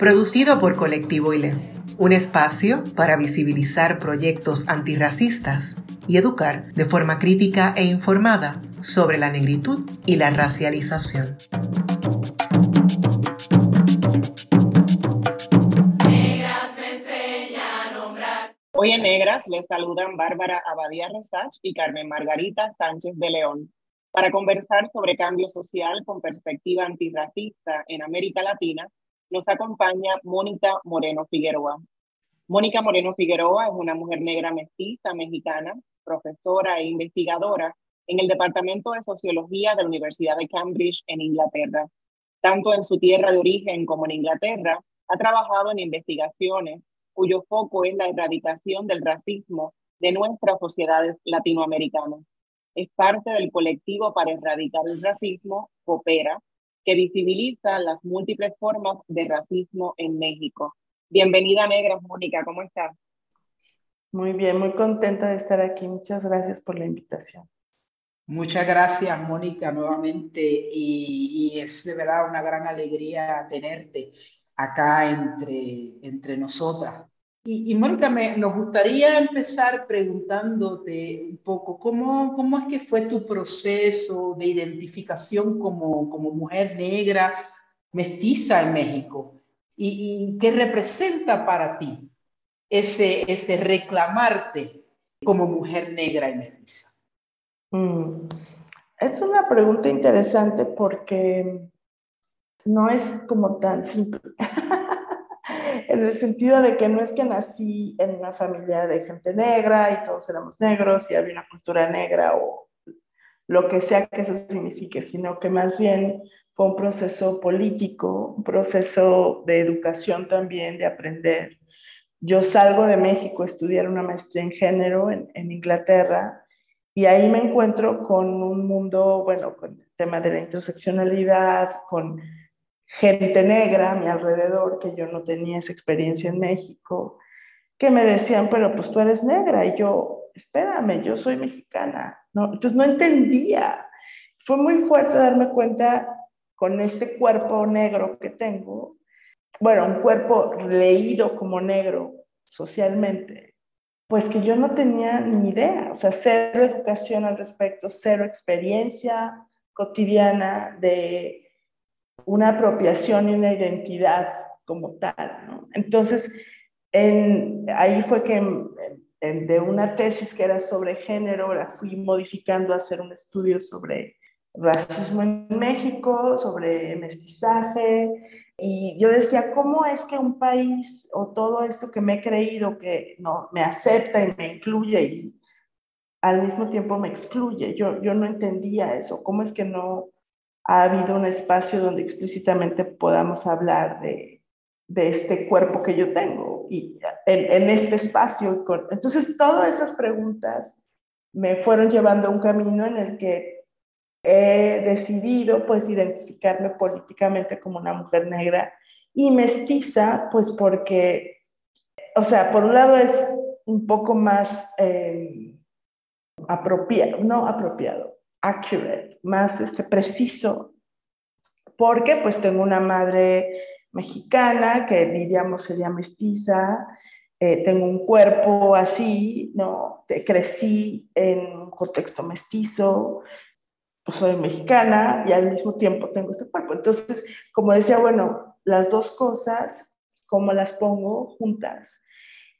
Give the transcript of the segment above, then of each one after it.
producido por Colectivo ILE, un espacio para visibilizar proyectos antirracistas y educar de forma crítica e informada sobre la negritud y la racialización. Hoy en Negras les saludan Bárbara Abadía Resach y Carmen Margarita Sánchez de León para conversar sobre cambio social con perspectiva antirracista en América Latina nos acompaña Mónica Moreno Figueroa. Mónica Moreno Figueroa es una mujer negra mestiza mexicana, profesora e investigadora en el Departamento de Sociología de la Universidad de Cambridge en Inglaterra. Tanto en su tierra de origen como en Inglaterra, ha trabajado en investigaciones cuyo foco es la erradicación del racismo de nuestras sociedades latinoamericanas. Es parte del colectivo para erradicar el racismo, Coopera, que visibiliza las múltiples formas de racismo en México. Bienvenida, Negra Mónica, ¿cómo estás? Muy bien, muy contenta de estar aquí. Muchas gracias por la invitación. Muchas gracias, Mónica, nuevamente. Y, y, es de verdad una gran alegría tenerte acá entre, entre nosotras. Y, Mónica, me, nos gustaría empezar preguntándote un poco cómo, cómo es que fue tu proceso de identificación como, como mujer negra mestiza en México y, qué representa para ti ese, este reclamarte como mujer negra y mestiza. Mm, es una pregunta interesante porque no es como tan simple. en el sentido de que no es que nací en una familia de gente negra y todos éramos negros y había una cultura negra o lo que sea que eso signifique, sino que más bien fue un proceso político, un proceso de educación también, de aprender. Yo salgo de México a estudiar una maestría en género en, en Inglaterra y ahí me encuentro con un mundo, bueno, con el tema de la interseccionalidad, con gente negra a mi alrededor, que yo no tenía esa experiencia en México, que me decían, pero pues tú eres negra. Y yo, espérame, yo soy mexicana. ¿no? Entonces no entendía. Fue muy fuerte darme cuenta con este cuerpo negro que tengo, bueno, un cuerpo leído como negro socialmente, pues que yo no tenía ni idea, o sea, cero educación al respecto, cero experiencia cotidiana de una apropiación y una identidad como tal. ¿no? Entonces, ahí fue que de una tesis que era sobre género, la fui modificando a hacer un estudio sobre racismo en México, sobre mestizaje, y yo decía, ¿cómo es que un país o todo esto que me he creído que no, me acepta y me incluye y al mismo tiempo me excluye? Yo, yo no entendía eso, ¿cómo es que no, ha habido un espacio donde explícitamente podamos hablar de, de este cuerpo que yo tengo y en, en este espacio. Entonces, todas esas preguntas me fueron llevando a un camino en el que he decidido pues identificarme políticamente como una mujer negra y mestiza, pues porque, o sea, por un lado es un poco más eh, apropiado, no apropiado, accurate, más este, preciso, porque pues tengo una madre mexicana que diríamos sería mestiza, eh, tengo un cuerpo así, ¿no? Crecí en un contexto mestizo, pues soy mexicana y al mismo tiempo tengo este cuerpo. Entonces, como decía, bueno, las dos cosas, ¿cómo las pongo juntas?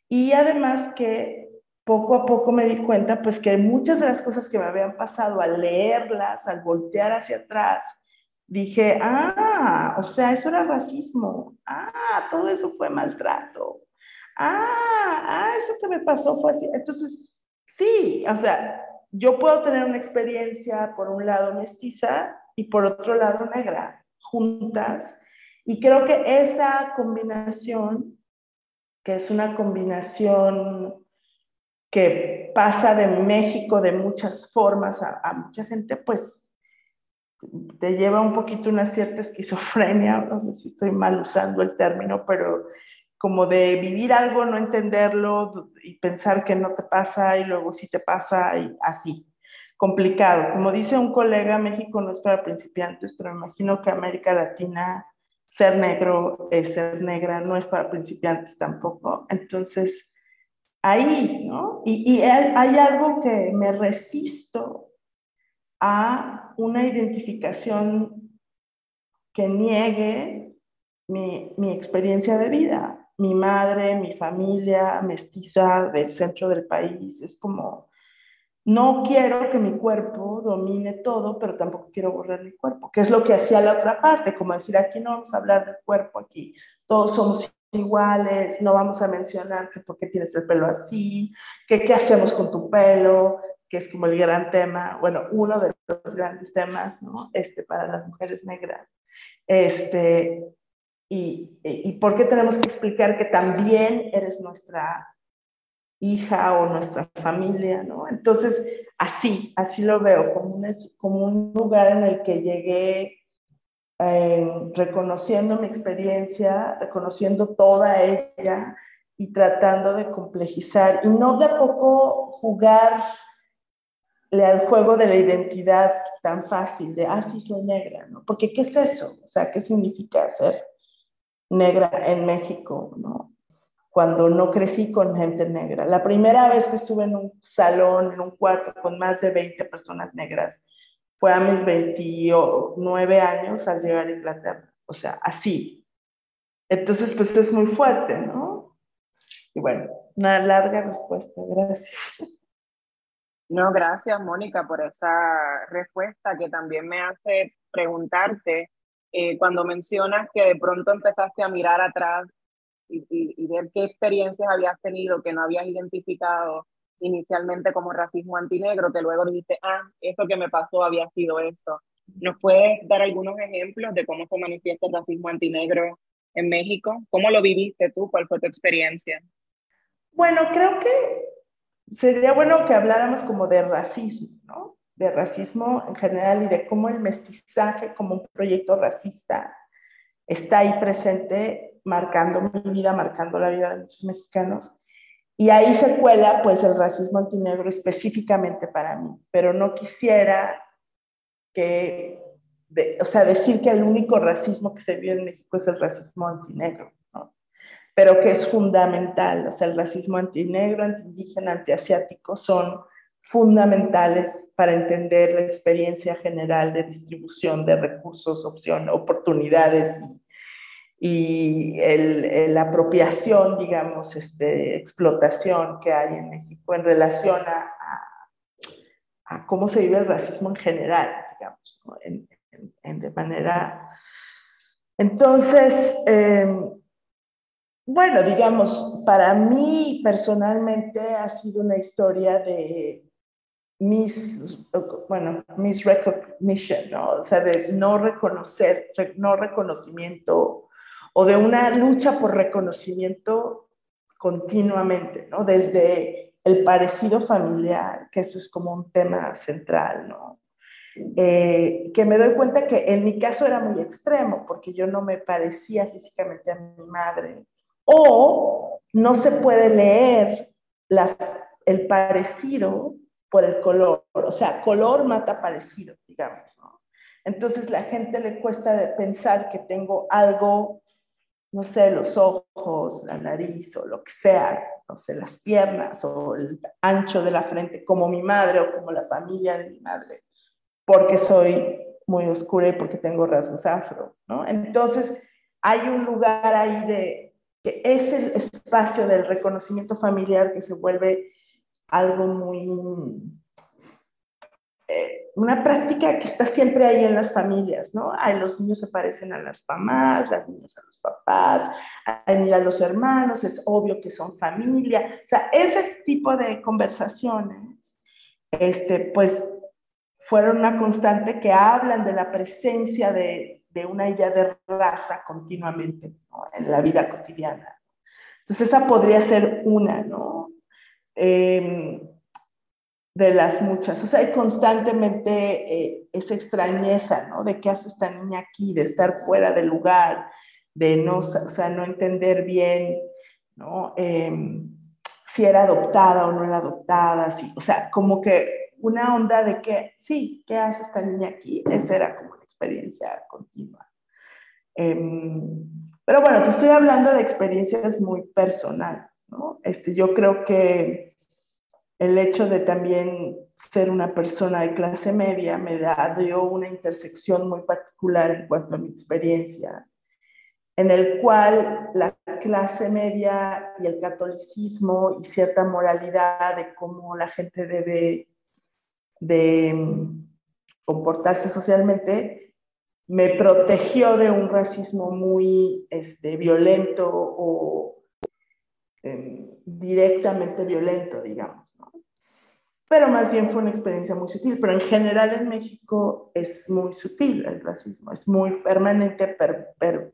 Y además que poco a poco me di cuenta pues que muchas de las cosas que me habían pasado al leerlas, al voltear hacia atrás, dije, ah, o sea, eso era racismo, ah, todo eso fue maltrato, ah, ah, eso que me pasó fue así. Entonces, sí, o sea, yo puedo tener una experiencia por un lado mestiza y por otro lado negra, juntas, Y creo que esa combinación, que es una combinación que pasa de México de muchas formas a, mucha gente, pues te lleva un poquito una cierta esquizofrenia, no sé si estoy mal usando el término, pero como de vivir algo, no entenderlo y pensar que no te pasa y luego sí te pasa y así. Complicado. Como dice un colega, México no es para principiantes, pero imagino que América Latina, ser negro, es ser negra, no es para principiantes tampoco. Entonces, ahí, ¿no? Y, hay algo que me resisto a una identificación que niegue mi, mi, experiencia de vida. Mi madre, mi familia mestiza del centro del país, es como, no quiero que mi cuerpo domine todo, pero tampoco quiero borrar mi cuerpo, que es lo que hacía la otra parte, como decir, aquí no vamos a hablar del cuerpo, aquí todos somos iguales, no vamos a mencionar que por qué tienes el pelo así, que qué hacemos con tu pelo, que es como el gran tema, bueno, uno de los grandes temas, ¿no? Este, para las mujeres negras. Este, y, y, por qué tenemos que explicar que también eres nuestra hija o nuestra familia, ¿no? Entonces, así, así lo veo, como un, como un lugar en el que llegué reconociendo mi experiencia, reconociendo toda ella y tratando de complejizar y no de poco jugar al juego de la identidad tan fácil de, ah, soy negra, ¿no? Porque ¿qué es eso? O sea, ¿qué significa ser negra en México. Cuando no crecí con gente negra. La primera vez que estuve en un salón, en un cuarto con más de 20 personas negras, fue a mis 29 años al llegar a Inglaterra. O sea, así. Entonces, pues es muy fuerte, ¿no? Y bueno, una larga respuesta, gracias. No, gracias Mónica por esa respuesta que también me hace preguntarte eh, cuando mencionas que de pronto empezaste a mirar atrás y, ver qué experiencias habías tenido que no habías identificado inicialmente como racismo antinegro, que luego dijiste, ah, eso que me pasó había sido esto. ¿Nos puedes dar algunos ejemplos de cómo se manifiesta el racismo antinegro en México? ¿Cómo lo viviste tú? ¿Cuál fue tu experiencia? Bueno, creo que sería bueno que habláramos como de racismo, ¿no? De racismo en general y de cómo el mestizaje como un proyecto racista está ahí presente, marcando mi vida, marcando la vida de muchos mexicanos. Y ahí se cuela pues el racismo antinegro específicamente para mí, pero no quisiera que, o sea, decir que el único racismo que se vive en México es el racismo antinegro pero que es fundamental. O sea, el racismo antinegro, antiindígena, antiasiático son fundamentales para entender la experiencia general de distribución de recursos, opción, oportunidades la apropiación, digamos, este, explotación que hay en México en relación a, a, cómo se vive el racismo en general, digamos, en, de manera... Entonces, em, bueno, digamos, para mí personalmente ha sido una historia de mis, bueno, mis recognition, ¿no? O sea, de no reconocer, no reconocimiento o de una lucha por reconocimiento continuamente, ¿no? Desde el parecido familiar, que eso es como un tema central, ¿no? Eh, que me doy cuenta que en mi caso era muy extremo, porque yo no me parecía físicamente a mi madre, o no se puede leer el parecido por el color, o sea, color mata parecido, digamos. Entonces la gente le cuesta pensar que tengo algo, no sé, los ojos, la nariz o lo que sea, no sé, las piernas o el ancho de la frente, como mi madre o como la familia de mi madre, porque soy muy oscura y porque tengo rasgos afro, ¿no? Entonces hay un lugar ahí de, que es el espacio del reconocimiento familiar que se vuelve algo muy... Eh, una práctica que está siempre ahí en las familias, ¿no? Ay, los niños se parecen a las mamás, las niñas a los papás, ay, mira, los hermanos, es obvio que son familia. O sea, ese tipo de conversaciones, este, pues, fueron una constante que hablan de la presencia de de una idea de raza continuamente en la vida cotidiana. Entonces esa podría ser una, ¿no? Em, de las muchas. O sea, constantemente eh, esa extrañeza, ¿no? De qué hace esta niña aquí, de estar fuera del lugar, de no, o sea, no entender bien, ¿no? Em, si era adoptada o no era adoptada, sí. o sea, como que una onda de que, sí, ¿qué hace esta niña aquí? Esa era como una experiencia continua. Em, pero bueno, te estoy hablando de experiencias muy personales, ¿no? Este, yo creo que el hecho de también ser una persona de clase media me dio una intersección muy particular en cuanto a mi experiencia, en el cual la clase media y el catolicismo y cierta moralidad de cómo la gente debe de mm, comportarse socialmente me protegió de un racismo muy este, violento o em, directamente violento, digamos. ¿no? Pero más bien fue una experiencia muy sutil, pero en general en México es muy sutil el racismo, es muy permanente, per,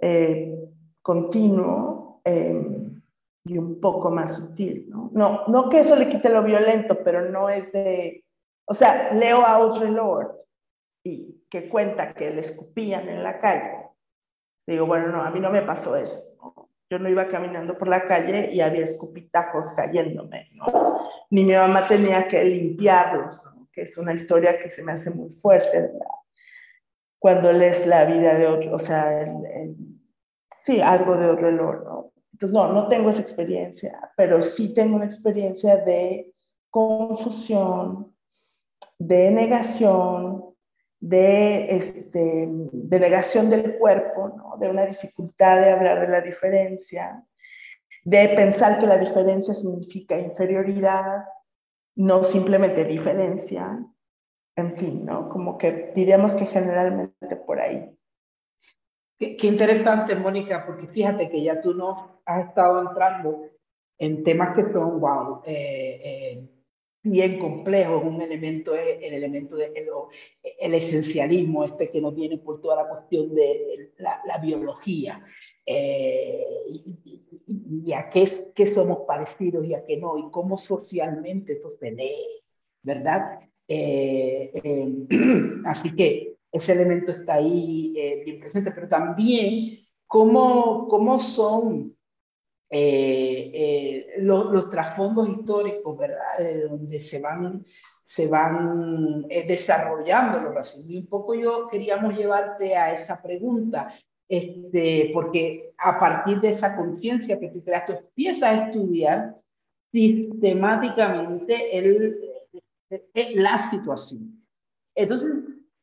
eh, continuo em, y un poco más sutil. ¿no? ¿no? No que eso le quite lo violento, pero no es de... O sea, leo a Audre Lord y que cuenta que le escupían en la calle. Digo, bueno, no, a mí no me pasó eso. Yo no iba caminando por la calle y había escupitajos cayéndome, ¿no? Ni mi mamá tenía que limpiarlos, ¿no? que es una historia que se me hace muy fuerte, ¿verdad? Cuando lees la vida de otro, o sea, sí, algo de otro olor, ¿no? Entonces, no, no tengo esa experiencia, pero sí tengo una experiencia de confusión, de negación, de, este, de negación del cuerpo, ¿no? de una dificultad de hablar de la diferencia, de pensar que la diferencia significa inferioridad, no simplemente diferencia, en fin, ¿no? Como que diríamos que generalmente por ahí. Qué, interesante, Mónica, porque fíjate que ya tú no has estado entrando en temas que son, wow, bien complejo, es un elemento, el elemento del de, el esencialismo, este que nos viene por toda la cuestión de la, biología, eh, y, a qué, qué, somos parecidos y a qué no, y cómo socialmente esto se lee, ¿verdad? Eh, eh, así que ese elemento está ahí bien presente, pero también cómo, cómo son eh, eh, los, trasfondos históricos, ¿verdad? De donde se van, se van eh, desarrollando los racismos. Y un poco yo queríamos llevarte a esa pregunta, este, porque a partir de esa conciencia que tú creas, tú empiezas a estudiar sistemáticamente el, la situación. Entonces,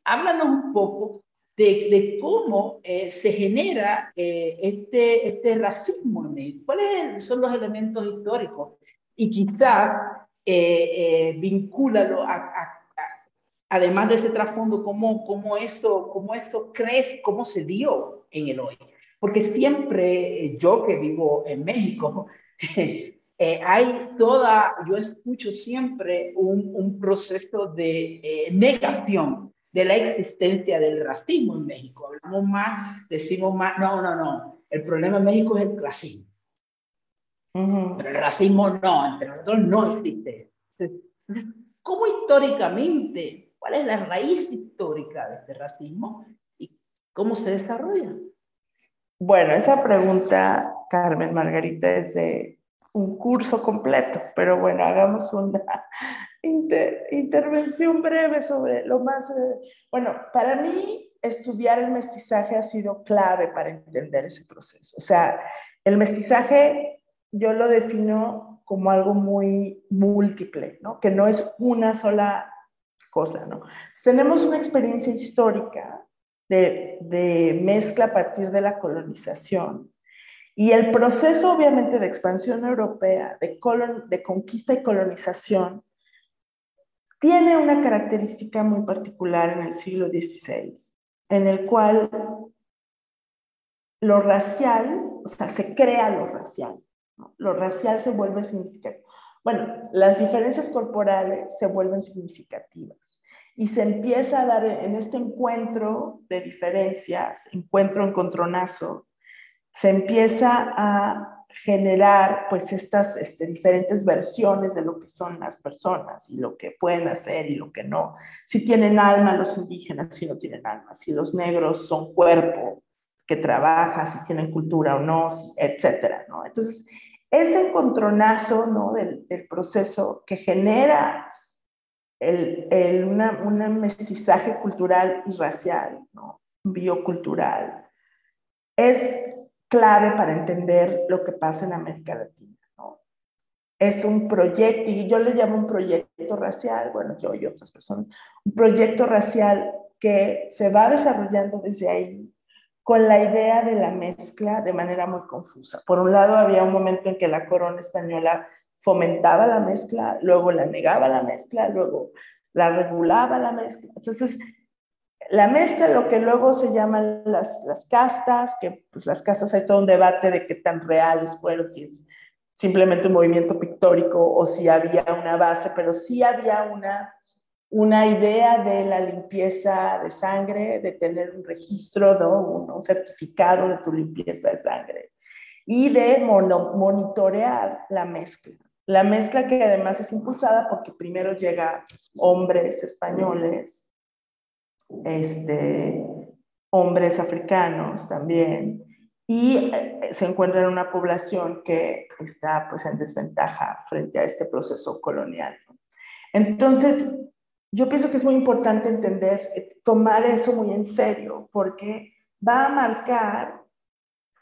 háblanos un poco de, cómo eh, se genera eh, este, este racismo en México. ¿Cuáles son los elementos históricos? Y quizás eh, vincúlalo a, además de ese trasfondo, cómo, cómo, esto, cómo esto crees, cómo se dio en el hoy. Porque siempre, yo que vivo en México, hay toda, yo escucho siempre un proceso de negación de la existencia del racismo en México. Hablamos más, decimos más, no, no, no, el problema en México es el clasismo. Pero el racismo no, entre nosotros no existe. ¿Cómo históricamente, cuál es la raíz histórica de este racismo y cómo se desarrolla? Bueno, esa pregunta, Carmen Margarita, es de un curso completo, pero bueno, hagamos una, intervención breve sobre lo más... Eh, bueno, para mí estudiar el mestizaje ha sido clave para entender ese proceso. O sea, el mestizaje yo lo defino como algo muy múltiple, ¿no? Que no es una sola cosa, ¿no? tenemos una experiencia histórica de, de mezcla a partir de la colonización, y el proceso, obviamente, de expansión europea, de, de conquista y colonización, tiene una característica muy particular en el siglo XVI, en el cual lo racial, o sea, se crea lo racial, lo racial se vuelve significativo. Bueno, las diferencias corporales se vuelven significativas y se empieza a dar en este encuentro de diferencias, encuentro encontronazo, se empieza a generar pues estas este, diferentes versiones de lo que son las personas y lo que pueden hacer y lo que no. Si tienen alma los indígenas, si no tienen alma, si los negros son cuerpo que trabaja, si tienen cultura o no, etcétera, ¿no? Entonces, ese encontronazo, ¿no? Del, proceso que genera el, el un mestizaje cultural y racial, ¿no? Biocultural, es clave para entender lo que pasa en América Latina. ¿no? Es un proyecto, y yo le llamo un proyecto racial, bueno, yo y otras personas, un proyecto racial que se va desarrollando desde ahí con la idea de la mezcla de manera muy confusa. Por un lado, había un momento en que la corona española fomentaba la mezcla, luego la negaba la mezcla, luego la regulaba la mezcla. Entonces, la mezcla, lo que luego se llaman las, las castas, que pues las castas hay todo un debate de qué tan reales fueron, si es simplemente un movimiento pictórico o si había una base, pero sí había una, una idea de la limpieza de sangre, de tener un registro, ¿no? un, certificado de tu limpieza de sangre y de monitorear la mezcla. La mezcla que además es impulsada porque primero llega hombres españoles este, hombres africanos también, y eh, se encuentra en una población que está pues en desventaja frente a este proceso colonial. Entonces, yo pienso que es muy importante entender, eh, tomar eso muy en serio, porque va a marcar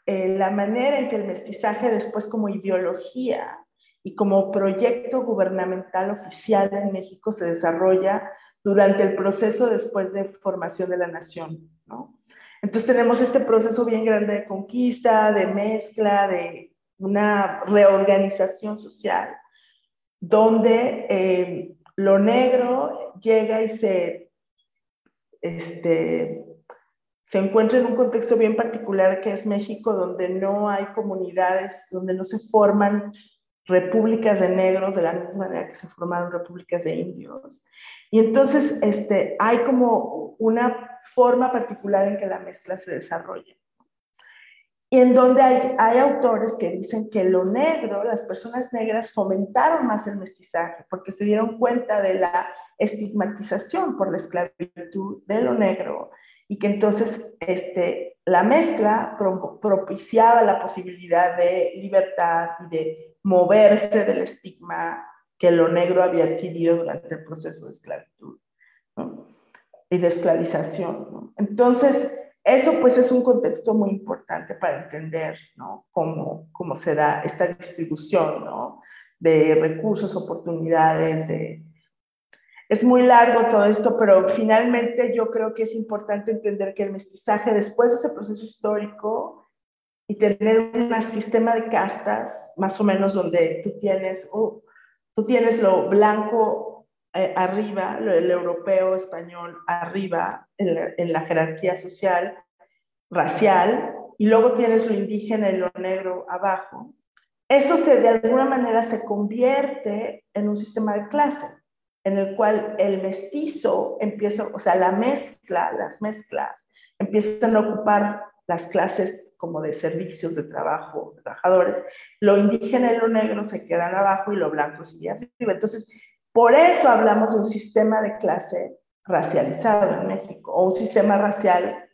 eh, la manera en que el mestizaje después como ideología y como proyecto gubernamental oficial en México se desarrolla durante el proceso después de formación de la nación, ¿no? Entonces tenemos este proceso bien grande de conquista, de mezcla, de una reorganización social, donde eh, lo negro llega y se, este, se encuentra en un contexto bien particular que es México, donde no hay comunidades, donde no se forman repúblicas de negros de la misma manera que se formaron repúblicas de indios. Y entonces este, hay como una forma particular en que la mezcla se desarrolla. Y en donde hay, hay autores que dicen que lo negro, las personas negras fomentaron más el mestizaje porque se dieron cuenta de la estigmatización por la esclavitud de lo negro y que entonces este, la mezcla propiciaba la posibilidad de libertad y de moverse del estigma que lo negro había adquirido durante el proceso de esclavitud y de esclavización. Entonces, eso pues es un contexto muy importante para entender ¿no? cómo, cómo se da esta distribución ¿no? de recursos, oportunidades. De... Es muy largo todo esto, pero finalmente yo creo que es importante entender que el mestizaje después de ese proceso histórico y tener un sistema de castas, más o menos donde tú tienes... Oh, Tú tienes lo blanco eh, arriba, lo, el europeo español arriba en la, jerarquía social, racial, y luego tienes lo indígena y lo negro abajo. Eso se, de alguna manera se convierte en un sistema de clase, en el cual el mestizo empieza, o sea, la mezcla, las mezclas, empiezan a ocupar las clases como de servicios de trabajo, trabajadores, lo indígena y lo negro se quedan abajo y lo blanco sigue arriba. Entonces, por eso hablamos de un sistema de clase racializado en México, o un sistema racial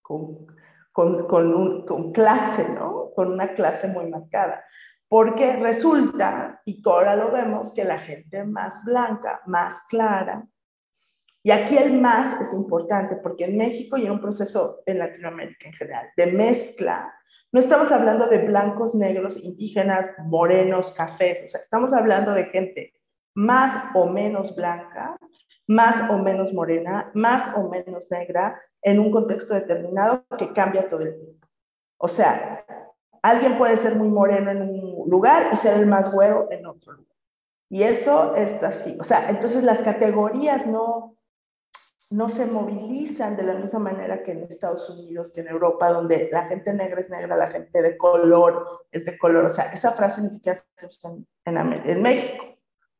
con, con, con, con clase, ¿no? Con una clase muy marcada. Porque resulta, y ahora lo vemos, que la gente más blanca, más clara, y aquí el más es importante porque en México y en un proceso en Latinoamérica en general de mezcla, no estamos hablando de blancos, negros, indígenas, morenos, cafés, o sea, estamos hablando de gente más o menos blanca, más o menos morena, más o menos negra, en un contexto determinado que cambia todo el tiempo. O sea, alguien puede ser muy moreno en un lugar y ser el más güero en otro. Y eso es así. O sea, entonces las categorías no, no se movilizan de la misma manera que en Estados Unidos, que en Europa, donde la gente negra es negra, la gente de color es de color. O sea, esa frase ni siquiera se usa en, en México,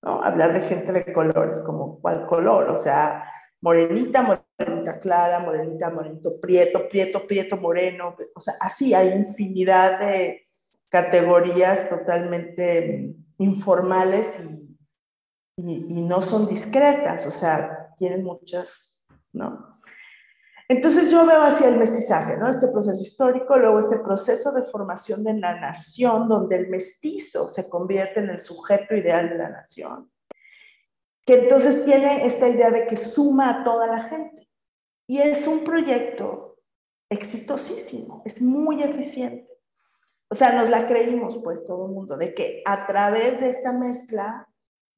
¿no? Hablar de gente de color es como, ¿cuál color? O sea, morenita, morenita clara, morenita, morenito prieto, prieto, prieto, moreno. O sea, así hay infinidad de categorías totalmente informales y, y, y no son discretas. O sea, tienen muchas ¿no? Entonces yo veo hacia el mestizaje, ¿no? Este proceso histórico, luego este proceso de formación de la nación, donde el mestizo se convierte en el sujeto ideal de la nación, que entonces tiene esta idea de que suma a toda la gente. Y es un proyecto exitosísimo, es muy eficiente. O sea, nos la creímos pues todo el mundo, de que a través de esta mezcla,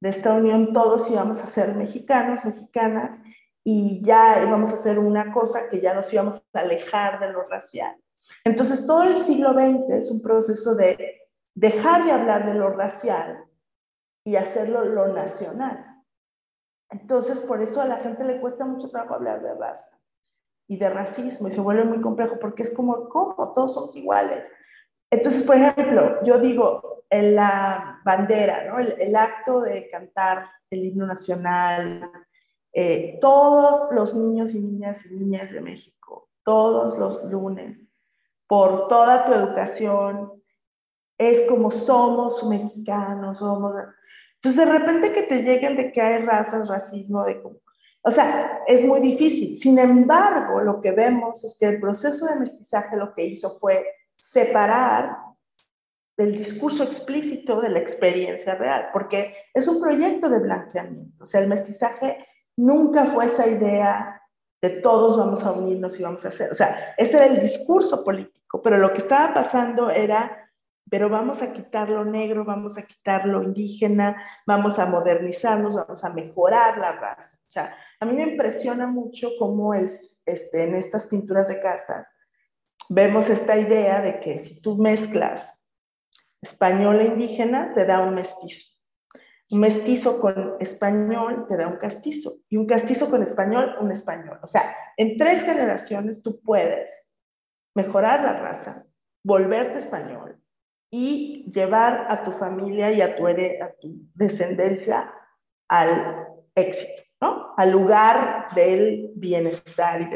de esta unión, todos íbamos a ser mexicanos, mexicanas, y ya íbamos a hacer una cosa que ya nos íbamos a alejar de lo racial. Entonces, todo el siglo XX es un proceso de dejar de hablar de lo racial y hacerlo lo nacional. Entonces, por eso a la gente le cuesta mucho trabajo hablar de raza y de racismo y se vuelve muy complejo porque es como, ¿cómo? Todos somos iguales. Entonces, por ejemplo, yo digo, en la bandera, ¿no? el, el acto de cantar el himno nacional, eh, todos los niños y niñas y niñas de México, todos los lunes, por toda tu educación, es como somos mexicanos, somos... Entonces, de repente que te lleguen de que hay razas, racismo, de O sea, es muy difícil. Sin embargo, lo que vemos es que el proceso de mestizaje lo que hizo fue separar del discurso explícito de la experiencia real, porque es un proyecto de blanqueamiento. O sea, el mestizaje Nunca fue esa idea de todos vamos a unirnos y vamos a hacer. O sea, ese era el discurso político, pero lo que estaba pasando era, pero vamos a quitar lo negro, vamos a quitar lo indígena, vamos a modernizarnos, vamos a mejorar la raza. O sea, a mí me impresiona mucho cómo es, este, en estas pinturas de castas vemos esta idea de que si tú mezclas español e indígena, te da un mestizo. Un mestizo con español te da un castizo y un castizo con español, un español. O sea, en tres generaciones tú puedes mejorar la raza, volverte español y llevar a tu familia y a tu, a tu descendencia al éxito, ¿no? Al lugar del bienestar. Y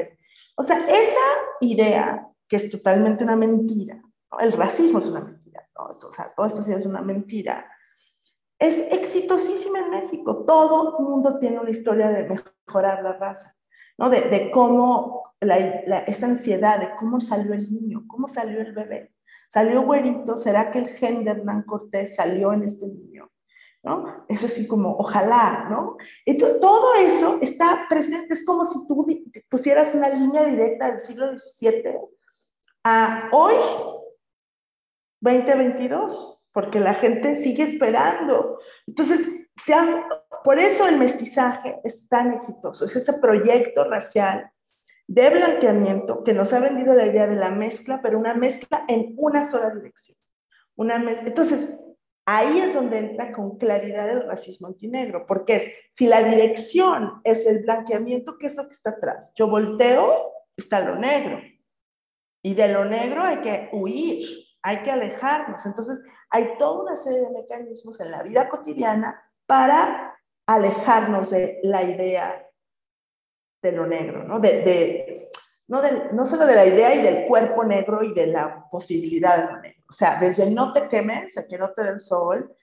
O sea, esa idea que es totalmente una mentira, el racismo es una mentira, ¿no? o sea, todo esto sí es una mentira es exitosísima en México. Todo mundo tiene una historia de mejorar la raza, ¿no? De, cómo la, esa ansiedad, de cómo salió el niño, cómo salió el bebé. Salió güerito, ¿será que el Genderman Cortés salió en este niño? ¿No? Es así como, ojalá, ¿no? Entonces, todo eso está presente, es como si tú pusieras una línea directa del siglo XVII a hoy, 2022 porque la gente sigue esperando. Entonces, se por eso el mestizaje es tan exitoso, es ese proyecto racial de blanqueamiento que nos ha vendido la idea de la mezcla, pero una mezcla en una sola dirección. Una Entonces, ahí es donde entra con claridad el racismo antinegro, porque es, si la dirección es el blanqueamiento, ¿qué es lo que está atrás? Yo volteo, está lo negro, y de lo negro hay que huir, hay que alejarnos. Entonces, hay toda una serie de mecanismos en la vida cotidiana para alejarnos de la idea de lo negro, ¿no? De, no, no, solo de la idea y del cuerpo negro y de la posibilidad de lo negro. O sea, desde no te quemes, a que no te dé el sol,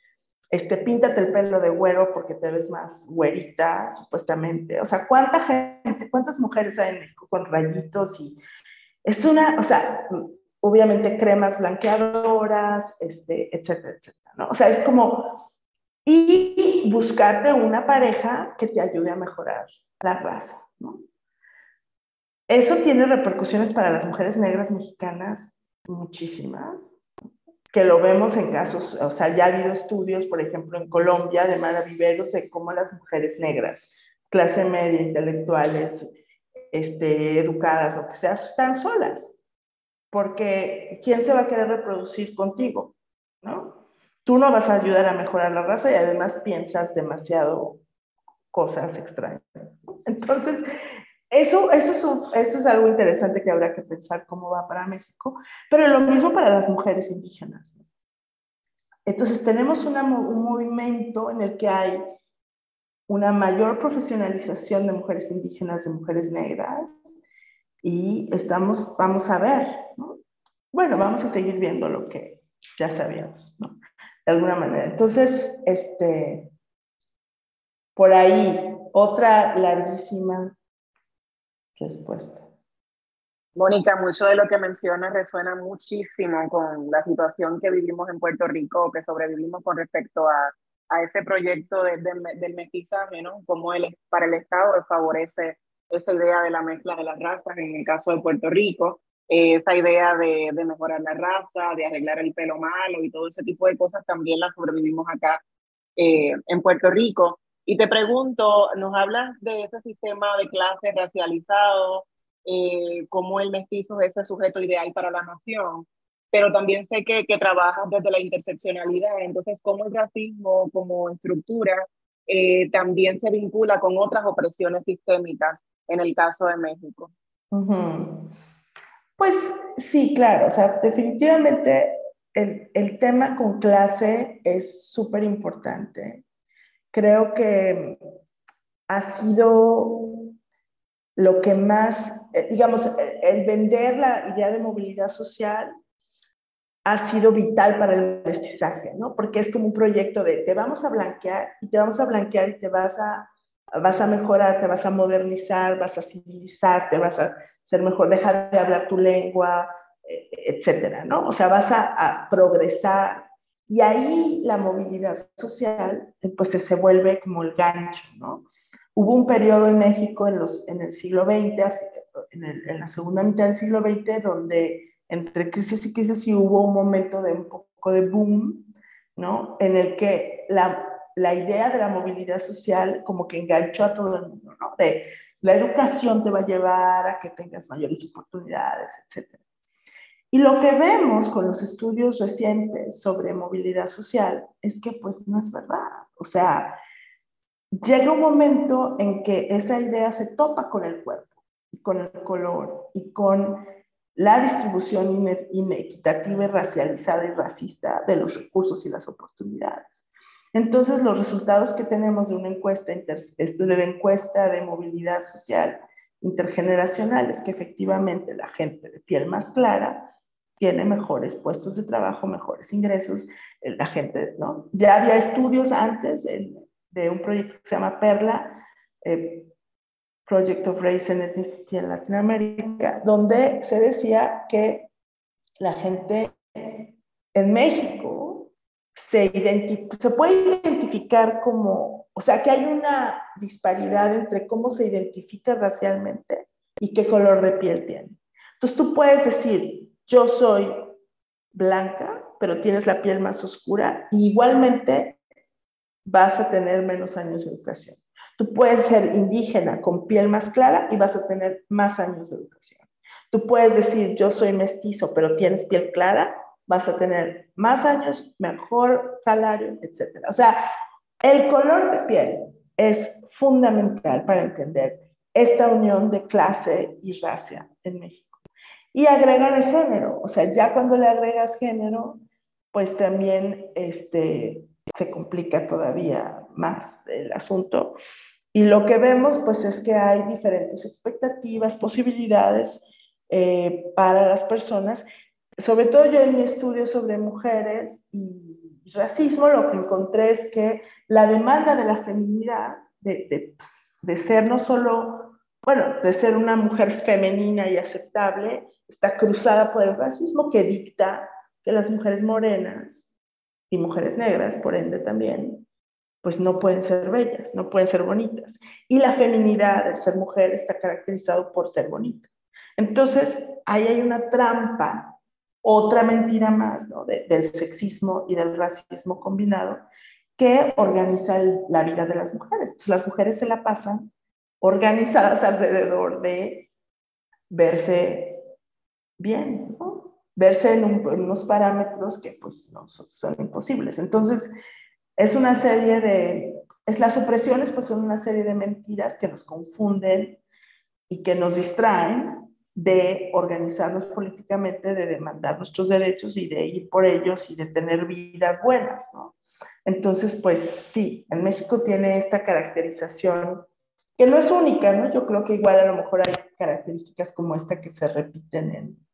este, píntate el pelo de güero porque te ves más güerita, supuestamente. O sea, ¿cuánta gente, cuántas mujeres hay en México con rayitos y es una, o sea, obviamente cremas blanqueadoras, este, etcétera, etcétera, ¿no? O sea, es como, y buscarte una pareja que te ayude a mejorar la raza, ¿no? Eso tiene repercusiones para las mujeres negras mexicanas muchísimas, que lo vemos en casos, o sea, ya ha habido estudios, por ejemplo, en Colombia, de Mara Viveros, de cómo las mujeres negras, clase media, intelectuales, este, educadas, lo que sea, están solas porque ¿quién se va a querer reproducir contigo? ¿No? Tú no vas a ayudar a mejorar la raza y además piensas demasiado cosas extrañas. Entonces, eso, eso, eso es algo interesante que habrá que pensar cómo va para México, pero lo mismo para las mujeres indígenas. Entonces tenemos un movimiento en el que hay una mayor profesionalización de mujeres indígenas, de mujeres negras, y estamos, vamos a ver, ¿no? Bueno, vamos a seguir viendo lo que ya sabíamos. De alguna manera. Entonces, este, por ahí, otra larguísima respuesta. Mónica, mucho de lo que mencionas resuena muchísimo con la situación que vivimos en Puerto Rico, que sobrevivimos con respecto a, a ese proyecto de, del mestizaje, ¿no? Como el, para el Estado favorece esa idea de la mezcla de las razas, en el caso de Puerto Rico, eh, esa idea de, mejorar la raza, de arreglar el pelo malo y todo ese tipo de cosas también las sobrevivimos acá eh, en Puerto Rico. Y te pregunto, nos hablas de ese sistema de clases racializado, eh, como el mestizo es ese sujeto ideal para la nación, pero también sé que, que trabajas desde la interseccionalidad, entonces cómo el racismo como estructura eh, también se vincula con otras opresiones sistémicas en el caso de México. Pues sí, claro, o sea, definitivamente el, el tema con clase es súper importante creo que ha sido lo que más, eh, digamos, el vender la idea de movilidad social ha sido vital para el mestizaje, ¿no? Porque es como un proyecto de te vamos a blanquear y te vamos a blanquear y te vas a, vas a mejorar, te vas a modernizar, vas a civilizar, te vas a ser mejor, dejar de hablar tu lengua, eh, etcétera, ¿no? O sea, vas a, a progresar y ahí la movilidad social pues se vuelve como el gancho, ¿no? Hubo un periodo en México en, los, en el siglo XX, en, en la segunda mitad del siglo XX, donde entre crisis y crisis sí hubo un momento de un poco de boom, ¿no? En el que la, la idea de la movilidad social como que enganchó a todo el mundo, ¿no? De la educación te va a llevar a que tengas mayores oportunidades, etcétera. Y lo que vemos con los estudios recientes sobre movilidad social es que pues no es verdad. O sea, llega un momento en que esa idea se topa con el cuerpo y con el color y con la distribución inequitativa y racializada y racista de los recursos y las oportunidades. Entonces, los resultados que tenemos de una encuesta, de movilidad social intergeneracional es que efectivamente la gente de piel más clara tiene mejores puestos de trabajo, mejores ingresos, eh, la gente, ¿no? Ya había estudios antes de un proyecto que se llama Perla, eh, Project of Race and Ethnicity en Latinoamérica, donde se decía que la gente en México se, se puede identificar como, o sea, que hay una disparidad entre cómo se identifica racialmente y qué color de piel tiene. Entonces tú puedes decir, yo soy blanca, pero tienes la piel más oscura, igualmente vas a tener menos años de educación. Tú puedes ser indígena con piel más clara y vas a tener más años de educación. Tú puedes decir, yo soy mestizo, pero tienes piel clara, vas a tener más años, mejor salario, etc. O sea, el color de piel es fundamental para entender esta unión de clase y raza en México. Y agregar el género, o sea, ya cuando le agregas género, pues también este, se complica todavía más el asunto. Y lo que vemos, pues, es que hay diferentes expectativas, posibilidades eh, para las personas. Sobre todo yo en mi estudio sobre mujeres y racismo, lo que encontré es que la demanda de la feminidad, de, de, de ser no solo, bueno, de ser una mujer femenina y aceptable, está cruzada por el racismo que dicta que las mujeres morenas y mujeres negras, por ende también, pues no pueden ser bellas, no pueden ser bonitas. Y la feminidad, el ser mujer, está caracterizado por ser bonita. Entonces, ahí hay una trampa, otra mentira más, ¿no? del sexismo y del racismo combinado, que organiza la vida de las mujeres. Las mujeres se la pasan organizadas alrededor de verse bien, ¿no? verse en, unos parámetros que pues no, son, imposibles. Entonces, es una serie de, es las opresiones pues son una serie de mentiras que nos confunden y que nos distraen de organizarnos políticamente, de demandar nuestros derechos y de ir por ellos y de tener vidas buenas, ¿no? Entonces, pues sí, en México tiene esta caracterización que no es única, ¿no? Yo creo que igual a lo mejor hay características como esta que se repiten en,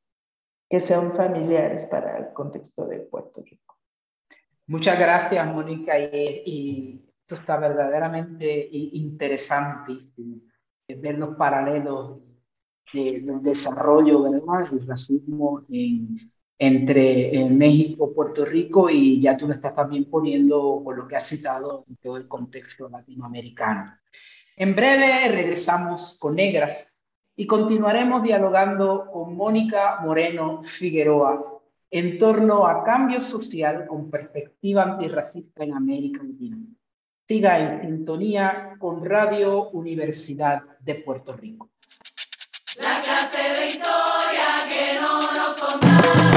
que sean familiares para el contexto de Puerto Rico. Muchas gracias, Mónica, y, esto está verdaderamente interesante, ver los paralelos del desarrollo, ¿verdad? Racismo entre México, Puerto Rico y ya tú lo estás también poniendo por lo que has citado en todo el contexto latinoamericano. En breve regresamos con Negras y continuaremos dialogando con Mónica Moreno Figueroa en torno a cambio social con perspectiva antirracista en América Latina. Siga en sintonía con Radio Universidad de Puerto Rico. La clase de historia que no nos contaron,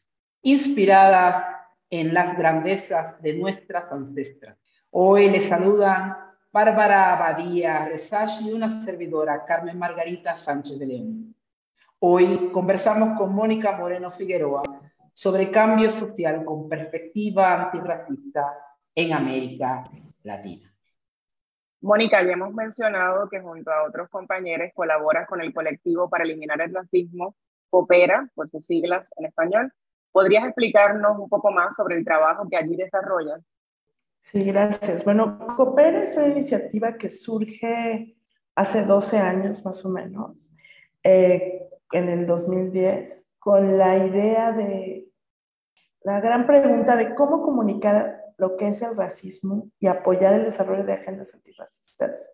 inspirada en las grandezas de nuestras ancestras. Hoy le saludan Bárbara Abadía Rezash y una servidora, Carmen Margarita Sánchez de León. Hoy conversamos con Mónica Moreno Figueroa sobre cambio social con perspectiva antirracista en América Latina. Mónica, ya hemos mencionado que junto a otros compañeros colabora con el colectivo para eliminar el racismo, Coopera, por sus siglas en español. ¿Podrías explicarnos un poco más sobre el trabajo que allí desarrollas? Sí, gracias. Bueno, Coopera es una iniciativa que surge hace 12 años más o menos, eh, en el 2010, con la idea de la gran pregunta de cómo comunicar lo que es el racismo y apoyar el desarrollo de agendas antirracistas,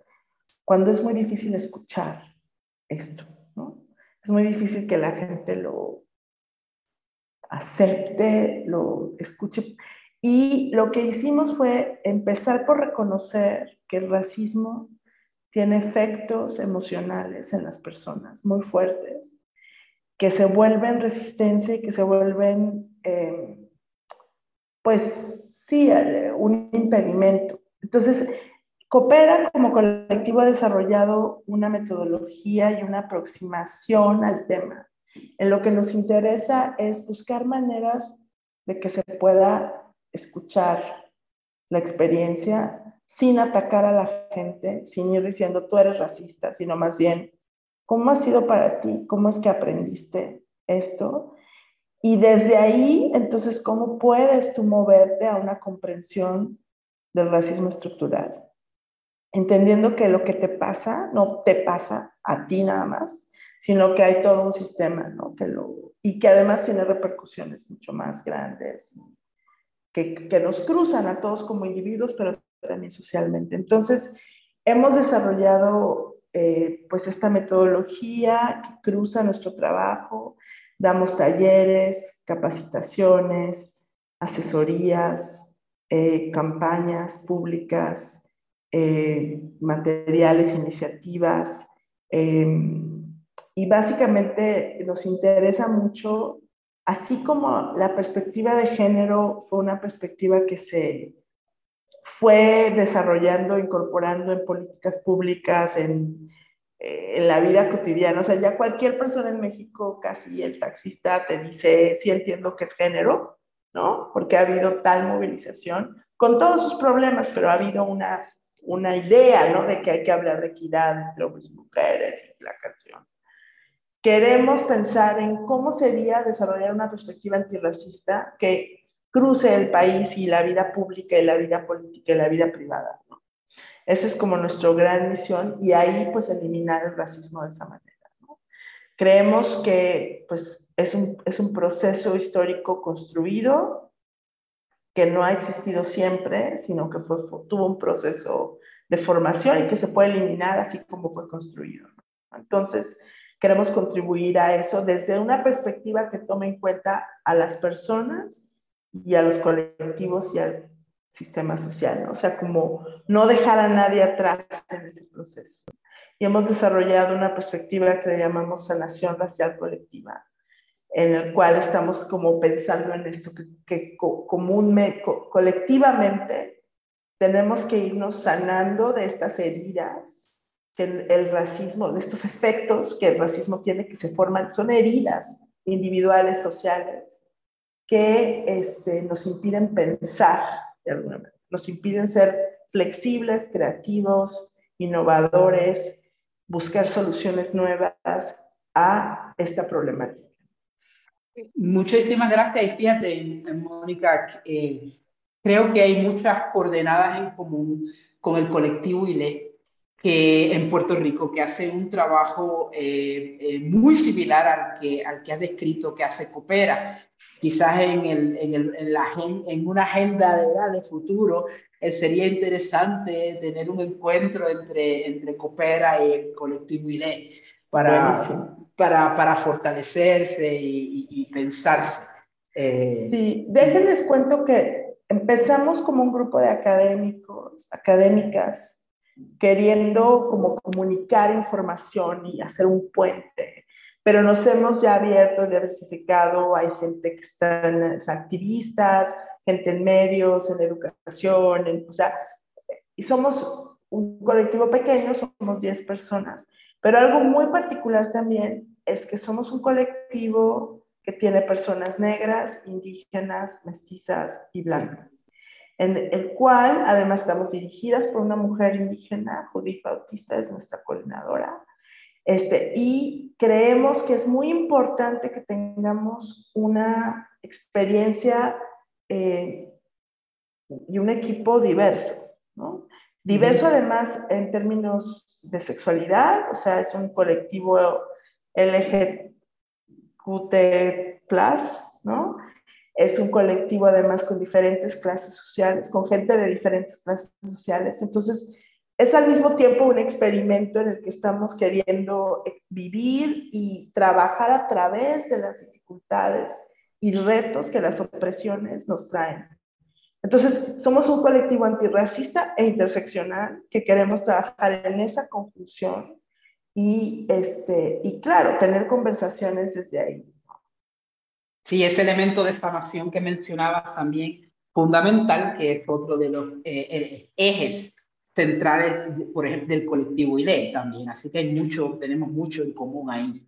cuando es muy difícil escuchar esto, ¿no? Es muy difícil que la gente lo acepte, lo escuche. Y lo que hicimos fue empezar por reconocer que el racismo tiene efectos emocionales en las personas muy fuertes, que se vuelven resistencia y que se vuelven, eh, pues, sí, eh, un impedimento. Entonces, Coopera como colectivo ha desarrollado una metodología y una aproximación al tema. En lo que nos interesa es buscar maneras de que se pueda escuchar la experiencia sin atacar a la gente, sin ir diciendo tú eres racista, sino más bien, ¿cómo ha sido para ti? ¿Cómo es que aprendiste esto? Y desde ahí, entonces, ¿cómo puedes tú moverte a una comprensión del racismo estructural? Entendiendo que lo que te pasa no te pasa a ti nada más, sino que hay todo un sistema, ¿no? Que lo, y que además tiene repercusiones mucho más grandes, que, que nos cruzan a todos como individuos, pero también socialmente. Entonces, hemos desarrollado eh, pues esta metodología que cruza nuestro trabajo, Damos talleres, capacitaciones, asesorías, eh, campañas públicas, eh, materiales, iniciativas. Em, y básicamente nos interesa mucho, así como la perspectiva de género fue una perspectiva que se fue desarrollando, incorporando en políticas públicas, en en la vida cotidiana. O sea, ya cualquier persona en México, casi el taxista te dice, sí entiendo que es género, ¿no? Porque ha habido tal movilización, con todos sus problemas, pero ha habido una, una idea, ¿no? De que hay que hablar de equidad entre hombres y mujeres y la canción. Queremos pensar en cómo sería desarrollar una perspectiva antirracista que cruce el país y la vida pública y la vida política y la vida privada. Esa es como nuestra gran misión y ahí pues eliminar el racismo de esa manera. Creemos que pues es un, es un proceso histórico construido que no ha existido siempre, sino que fue, tuvo un proceso de formación y que se puede eliminar así como fue construido. Entonces, queremos contribuir a eso desde una perspectiva que tome en cuenta a las personas y a los colectivos y al sistema social, ¿no? o sea, como no dejar a nadie atrás en ese proceso. Y hemos desarrollado una perspectiva que le llamamos sanación racial colectiva, en el cual estamos como pensando en esto, que, que comúnmente, colectivamente tenemos que irnos sanando de estas heridas, que el, racismo, de estos efectos que el racismo tiene, que se forman, son heridas individuales, sociales, que este, nos impiden pensar de alguna manera, nos impiden ser flexibles, creativos, innovadores, buscar soluciones nuevas a esta problemática. Muchísimas gracias. Y fíjate, Mónica, eh, creo que hay muchas coordenadas en común con el colectivo ILE que en Puerto Rico, que hace un trabajo eh, eh, muy similar al que, al que has descrito que hace Coopera. Quizás en, el, en, el, en, la, en una agenda de, de futuro sería interesante tener un encuentro entre, entre Coopera y el colectivo ILE para, para, para fortalecerse y, y, pensarse. Eh, sí, déjenles cuento que empezamos como un grupo de académicos, académicas, queriendo como comunicar información y hacer un puente, pero nos hemos ya abierto y diversificado, hay gente que están activistas, gente en medios, en educación, o sea, y somos un colectivo pequeño, somos 10 personas, pero algo muy particular también es que somos un colectivo que tiene personas negras, indígenas, mestizas y blancas, en el cual además estamos dirigidas por una mujer indígena, Judith Bautista es nuestra coordinadora, este, y creemos que es muy importante que tengamos una experiencia eh, y un equipo diverso, ¿no? Diverso además en términos de sexualidad, o sea, es un colectivo LGTB+, ¿no? Es un colectivo además con diferentes clases sociales, con gente de diferentes clases sociales. Entonces, es al mismo tiempo un experimento en el que estamos queriendo vivir y trabajar a través de las dificultades y retos que las opresiones nos traen. Entonces, somos un colectivo antirracista e interseccional que queremos trabajar en esa conjunción y, este, y claro, tener conversaciones desde ahí. Sí, este elemento de expansión que mencionaba también, fundamental, que es otro de los eh, eh, ejes centrales, por ejemplo, del colectivo ILE también. Así que hay mucho, tenemos mucho en común ahí.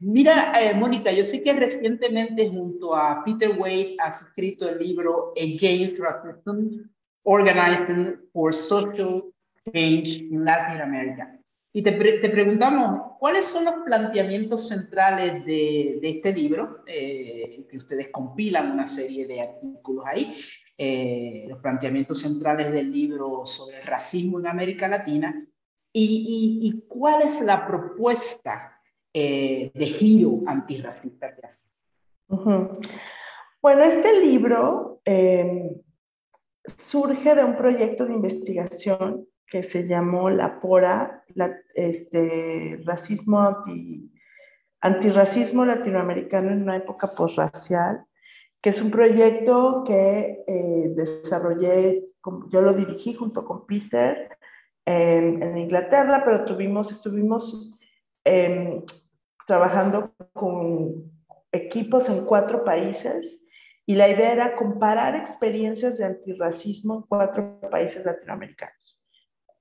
Mira, eh, Mónica, yo sé que recientemente junto a Peter Wade has escrito el libro Against Racism, Organizing for Social Change in Latin America. Y te, te preguntamos, ¿cuáles son los planteamientos centrales de, de este libro? Eh, que ustedes compilan una serie de artículos ahí. Eh, los planteamientos centrales del libro sobre el racismo en América Latina. Y, y, y cuál es la propuesta eh, de giro antirracista que hace. Bueno, este libro em, surge de un proyecto de investigación que se llamó La Pora, este, racismo anti, antirracismo latinoamericano en una época posracial, que es un proyecto que eh, desarrollé, yo lo dirigí junto con Peter en, Inglaterra, pero tuvimos, estuvimos eh, trabajando con equipos en cuatro países y la idea era comparar experiencias de antirracismo en cuatro países latinoamericanos.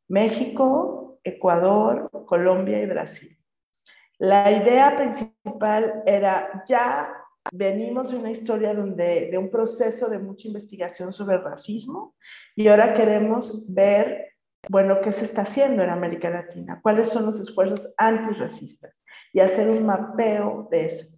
México, Ecuador, Colombia y Brasil. La idea principal era ya venimos de una historia donde, de un proceso de mucha investigación sobre racismo y ahora queremos ver bueno, ¿qué se está haciendo en América Latina? ¿Cuáles son los esfuerzos antirracistas? Y hacer un mapeo de eso.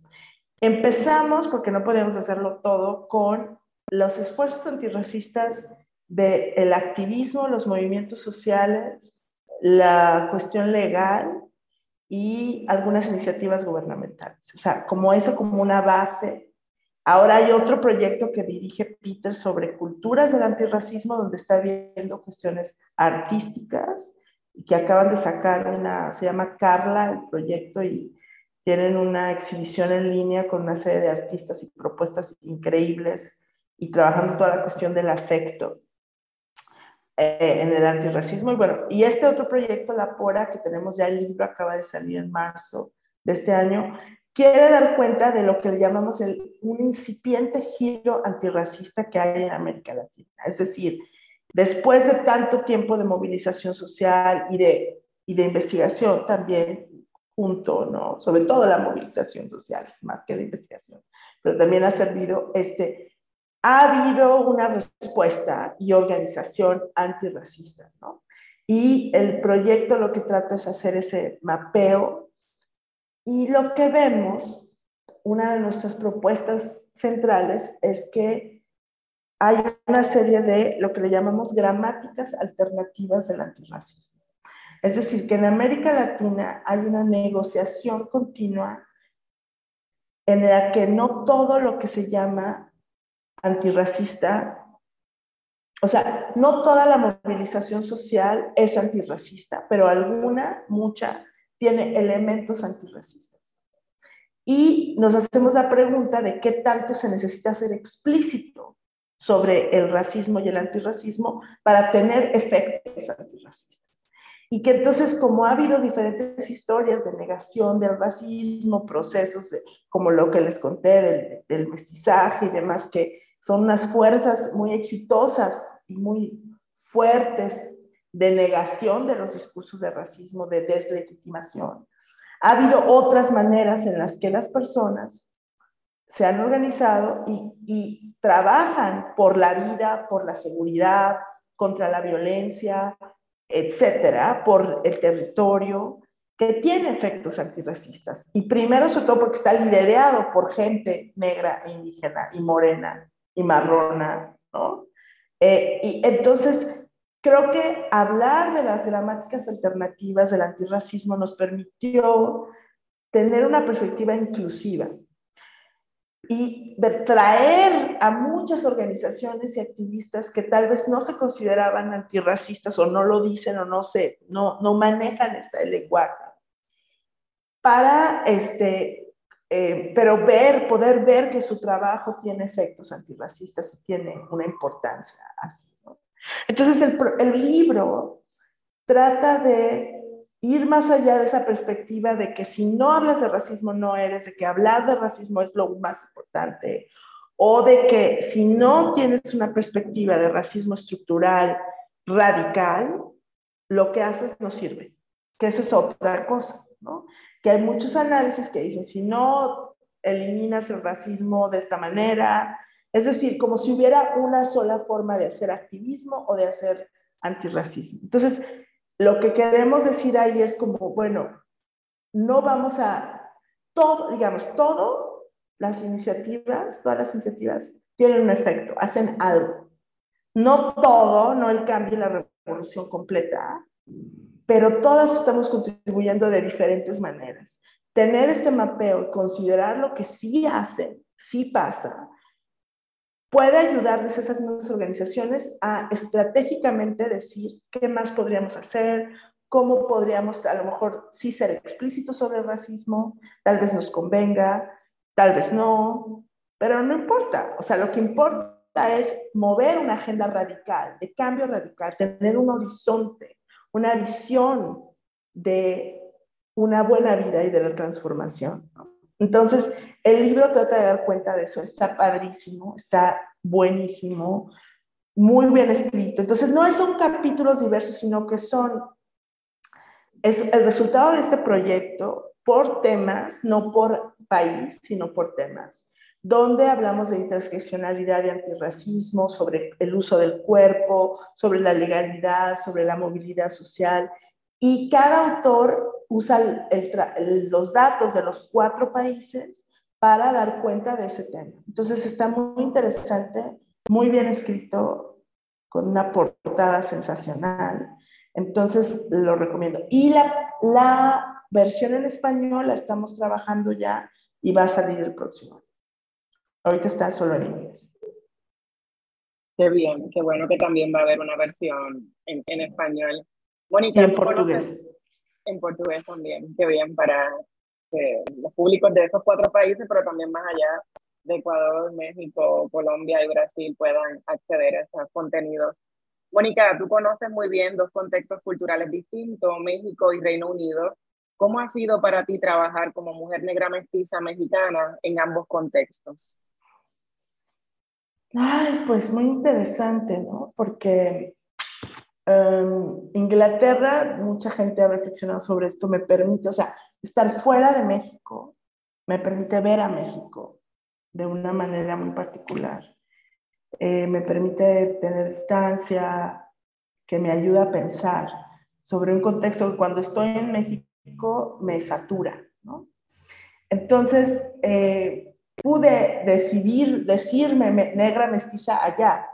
Empezamos, porque no podemos hacerlo todo, con los esfuerzos antirracistas del activismo, los movimientos sociales, la cuestión legal y algunas iniciativas gubernamentales. O sea, como eso como una base Ahora hay otro proyecto que dirige Peter sobre culturas del antirracismo, donde está viendo cuestiones artísticas que acaban de sacar una, se llama Carla el proyecto y tienen una exhibición en línea con una serie de artistas y propuestas increíbles y trabajando toda la cuestión del afecto eh, en el antirracismo. Y bueno, y este otro proyecto, La Pora, que tenemos ya el libro, acaba de salir en marzo de este año, quiere dar cuenta de lo que llamamos el, un incipiente giro antirracista que hay en América Latina. Es decir, después de tanto tiempo de movilización social y de, y de investigación también junto, ¿no? Sobre todo la movilización social, más que la investigación, pero también ha servido este, ha habido una respuesta y organización antirracista, ¿no? Y el proyecto lo que trata es hacer ese mapeo y lo que vemos, una de nuestras propuestas centrales es que hay una serie de lo que le llamamos gramáticas alternativas del antirracismo. Es decir, que en América Latina hay una negociación continua en la que no todo lo que se llama antirracista, o sea, no toda la movilización social es antirracista, pero alguna, mucha, tiene elementos antirracistas. Y nos hacemos la pregunta de qué tanto se necesita ser explícito sobre el racismo y el antirracismo para tener efectos antirracistas. Y que entonces, como ha habido diferentes historias de negación del racismo, procesos como lo que les conté del, del mestizaje y demás, que son unas fuerzas muy exitosas y muy fuertes de negación de los discursos de racismo, de deslegitimación. Ha habido otras maneras en las que las personas se han organizado y, trabajan por la vida, por la seguridad, contra la violencia, etcétera, por el territorio, que tiene efectos antirracistas. Y primero, sobre todo, porque está liderado por gente negra, indígena y morena y marrona, ¿no? Eh, y entonces, Creo que hablar de las gramáticas alternativas del antirracismo nos permitió tener una perspectiva inclusiva y traer a muchas organizaciones y activistas que tal vez no se consideraban antirracistas o no lo dicen o no se, no, no manejan ese lenguaje para este, eh, pero ver, poder ver que su trabajo tiene efectos antirracistas y tiene una importancia así. ¿no? Entonces el, libro trata de ir más allá de esa perspectiva de que si no hablas de racismo no eres, de que hablar de racismo es lo más importante, o de que si no tienes una perspectiva de racismo estructural radical, lo que haces no sirve, que eso es otra cosa, ¿no? Que hay muchos análisis que dicen, si no eliminas el racismo de esta manera, es decir, como si hubiera una sola forma de hacer activismo o de hacer antirracismo. Entonces, lo que queremos decir ahí es como, bueno, no vamos a, todo, digamos, todo, las iniciativas, todas las iniciativas tienen un efecto, hacen algo. No todo, no el cambio y la revolución completa, pero todas estamos contribuyendo de diferentes maneras. Tener este mapeo considerar lo que sí hace, sí pasa, puede ayudarles a esas nuevas organizaciones a estratégicamente decir qué más podríamos hacer, cómo podríamos a lo mejor sí ser explícitos sobre el racismo, tal vez nos convenga, tal vez no, pero no importa, o sea, lo que importa es mover una agenda radical, de cambio radical, tener un horizonte, una visión de una buena vida y de la transformación. Entonces, el libro trata de dar cuenta de eso, está padrísimo, está buenísimo, muy bien escrito. Entonces, no son capítulos diversos, sino que son, es el resultado de este proyecto por temas, no por país, sino por temas, donde hablamos de interseccionalidad y antirracismo, sobre el uso del cuerpo, sobre la legalidad, sobre la movilidad social. Y cada autor usa los datos de los cuatro países para dar cuenta de ese tema. Entonces está muy interesante, muy bien escrito, con una portada sensacional. Entonces lo recomiendo. Y la, la versión en español la estamos trabajando ya y va a salir el próximo. Ahorita está solo en inglés. Qué bien, qué bueno que también va a haber una versión en, en español. Mónica, y en portugués. En portugués también, qué bien para que los públicos de esos cuatro países, pero también más allá de Ecuador, México, Colombia y Brasil puedan acceder a esos contenidos. Mónica, tú conoces muy bien dos contextos culturales distintos, México y Reino Unido. ¿Cómo ha sido para ti trabajar como mujer negra mestiza mexicana en ambos contextos? Ay, pues muy interesante, ¿no? Porque um, Inglaterra, mucha gente ha reflexionado sobre esto, me permite, o sea, estar fuera de México me permite ver a México de una manera muy particular. Eh, me permite tener distancia, que me ayuda a pensar sobre un contexto que cuando estoy en México me satura, ¿no? Entonces, eh, pude decidir, decirme negra mestiza allá,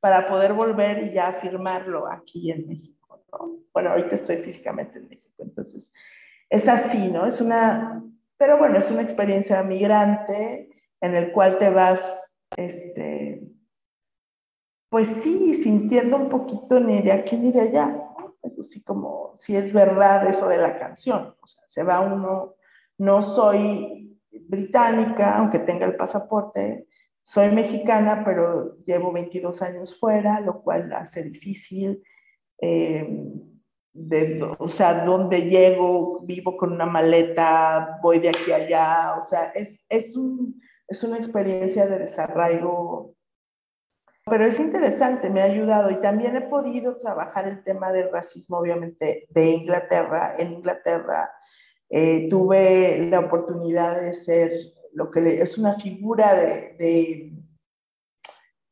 para poder volver y ya afirmarlo aquí en México. ¿no? Bueno, ahorita estoy físicamente en México, entonces es así, ¿no? Es una, pero bueno, es una experiencia migrante en el cual te vas, este, pues sí, sintiendo un poquito ni de aquí ni de allá. Eso sí, como si es verdad eso de la canción. O sea, se va uno, no soy británica, aunque tenga el pasaporte, soy mexicana, pero llevo 22 años fuera, lo cual hace difícil. Eh, de, o sea, dónde llego, vivo con una maleta, voy de aquí a allá, o sea, es, es, un, es una experiencia de desarraigo, pero es interesante, me ha ayudado y también he podido trabajar el tema del racismo, obviamente, de Inglaterra. En Inglaterra eh, tuve la oportunidad de ser lo que es una figura de, de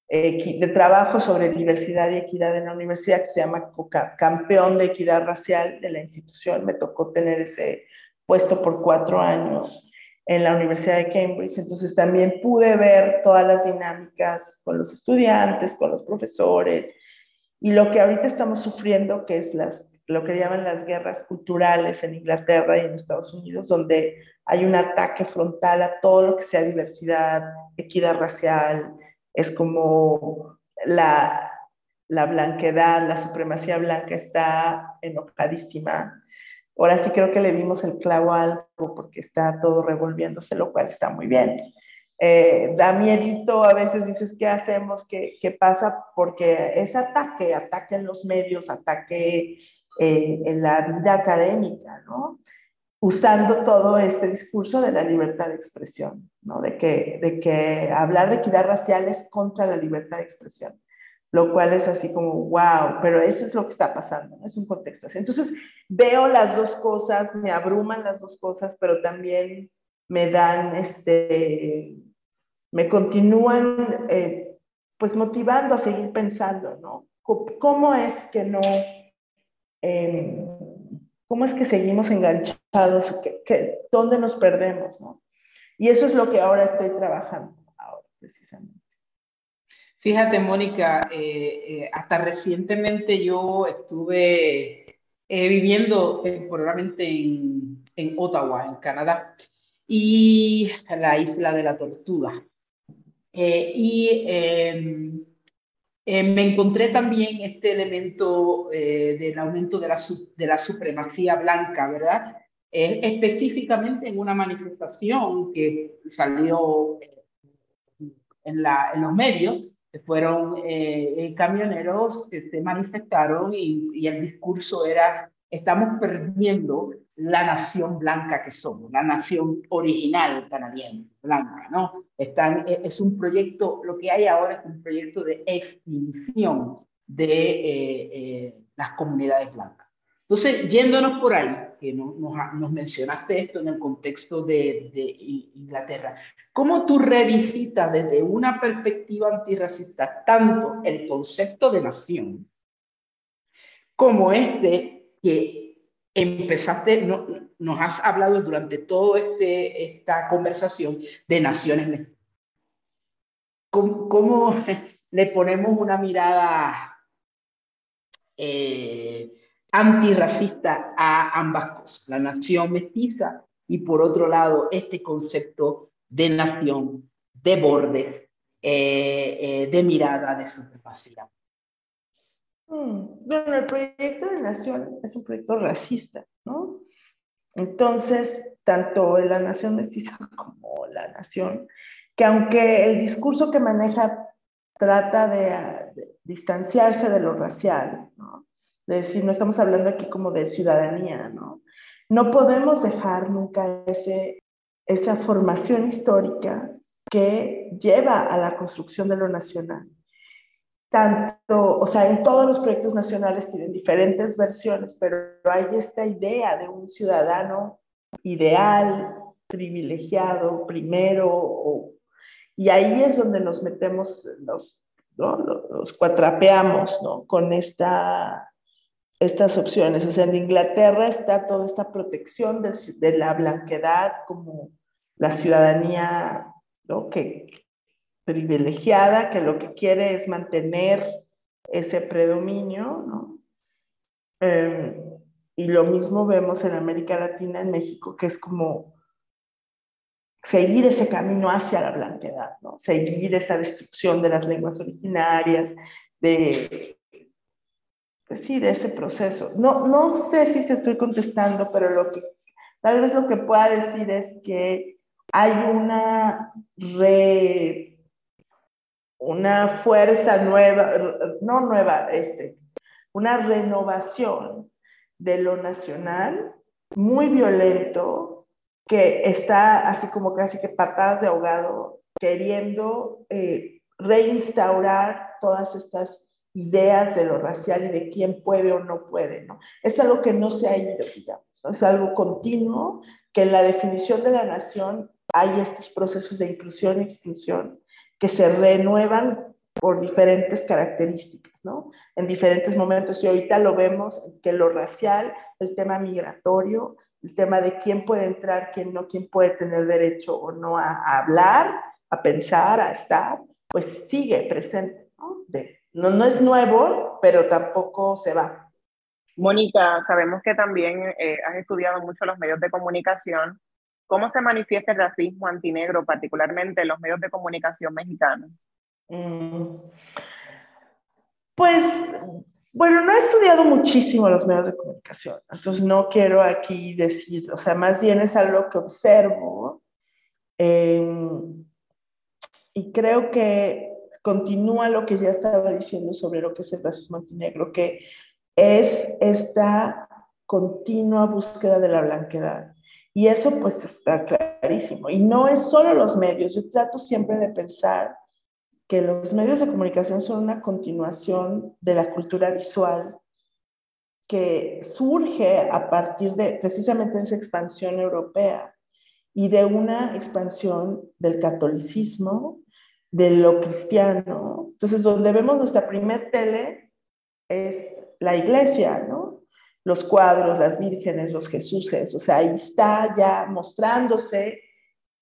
de trabajo sobre diversidad y equidad en la universidad que se llama campeón de equidad racial de la institución. Me tocó tener ese puesto por cuatro años en la Universidad de Cambridge. Entonces también pude ver todas las dinámicas con los estudiantes, con los profesores y lo que ahorita estamos sufriendo, que es las, lo que llaman las guerras culturales en Inglaterra y en Estados Unidos, donde hay un ataque frontal a todo lo que sea diversidad, equidad racial, es como la, la blanquedad, la supremacía blanca está enojadísima. Ahora sí creo que le dimos el clavo a algo porque está todo revolviéndose, lo cual está muy bien. Eh, da miedito, a veces dices, ¿qué hacemos? ¿Qué, ¿Qué, pasa? Porque es ataque, ataque en los medios, ataque eh, en la vida académica, ¿no? usando todo este discurso de la libertad de expresión, ¿no? de, que, de que hablar de equidad racial es contra la libertad de expresión, lo cual es así como, wow, pero eso es lo que está pasando, ¿no? es un contexto así. Entonces veo las dos cosas, me abruman las dos cosas, pero también me dan, este, me continúan eh, pues motivando a seguir pensando, ¿no? ¿Cómo es que no... Eh, ¿Cómo es que seguimos enganchados? ¿Qué, dónde nos perdemos? ¿no? Y eso es lo que ahora estoy trabajando, ahora precisamente. Fíjate, Mónica, eh, eh, hasta recientemente yo estuve eh, viviendo temporalmente en, en, Ottawa, en Canadá, y la isla de la Tortuga. y em, eh, me encontré también este elemento eh, del aumento de la, de la supremacía blanca, ¿verdad? Eh, específicamente en una manifestación que salió en, la, en los medios, que fueron camioneros que se manifestaron y, y el discurso era, estamos perdiendo la nación blanca que somos, la nación original canadiense, blanca, ¿no? Están, e, es un proyecto, lo que hay ahora es un proyecto de extinción de eh, eh, las comunidades blancas. Entonces, yéndonos por ahí, que nos, nos, mencionaste esto en el contexto de, de, Inglaterra, ¿cómo tú revisitas desde una perspectiva antirracista tanto el concepto de nación como este que empezaste, no, nos has hablado durante toda este, esta conversación de naciones. ¿Cómo, cómo le ponemos una mirada eh, antirracista a ambas cosas? La nación mestiza y por otro lado este concepto de nación de borde, de mirada de supremacía. Bueno, el proyecto de nación es un proyecto racista, ¿no? Entonces, tanto la nación mestiza como la nación, que aunque el discurso que maneja trata de, distanciarse de lo racial, ¿no? De decir, no estamos hablando aquí como de ciudadanía, ¿no? No podemos dejar nunca ese, esa formación histórica que lleva a la construcción de lo nacional tanto, o sea, en todos los proyectos nacionales tienen diferentes versiones, pero hay esta idea de un ciudadano ideal, privilegiado, primero, y ahí es donde nos metemos, los, los cuatrapeamos, ¿no? Con esta, estas opciones. O sea, en Inglaterra está toda esta protección de, de la blanquedad como la ciudadanía, ¿no? Que, privilegiada que lo que quiere es mantener ese predominio, ¿no? Em, y lo mismo vemos en América Latina, en México, que es como seguir ese camino hacia la blanquedad, ¿no? Seguir esa destrucción de las lenguas originarias, de, pues sí, de ese proceso. No, no sé si te estoy contestando, pero lo que, tal vez lo que pueda decir es que hay una re una fuerza nueva, no nueva, este, una renovación de lo nacional muy violento que está así como casi que patadas de ahogado queriendo eh, reinstaurar todas estas ideas de lo racial y de quién puede o no puede, ¿no? Es algo que no se ha ido, digamos, es algo continuo, que en la definición de la nación hay estos procesos de inclusión y exclusión, que se renuevan por diferentes características, ¿no? En diferentes momentos. Y ahorita lo vemos que lo racial, el tema migratorio, el tema de quién puede entrar, quién no, quién puede tener derecho o no a, hablar, a pensar, a estar, pues sigue presente, ¿no? no, no es nuevo, pero tampoco se va. Mónica, sabemos que también eh, has estudiado mucho los medios de comunicación ¿Cómo se manifiesta el racismo antinegro, particularmente en los medios de comunicación mexicanos? Mm. Pues, bueno, no he estudiado muchísimo los medios de comunicación, entonces no quiero aquí decir, o sea, más bien es algo que observo em, y creo que continúa lo que ya estaba diciendo sobre lo que es el racismo antinegro, que es esta continua búsqueda de la blanquedad y eso pues está clarísimo. Y no es solo los medios. Yo trato siempre de pensar que los medios de comunicación son una continuación de la cultura visual que surge a partir de precisamente esa expansión europea y de una expansión del catolicismo, de lo cristiano. Entonces, donde vemos nuestra primer tele es la iglesia, ¿no? Los cuadros, las vírgenes, los Jesuses, o sea, ahí está ya mostrándose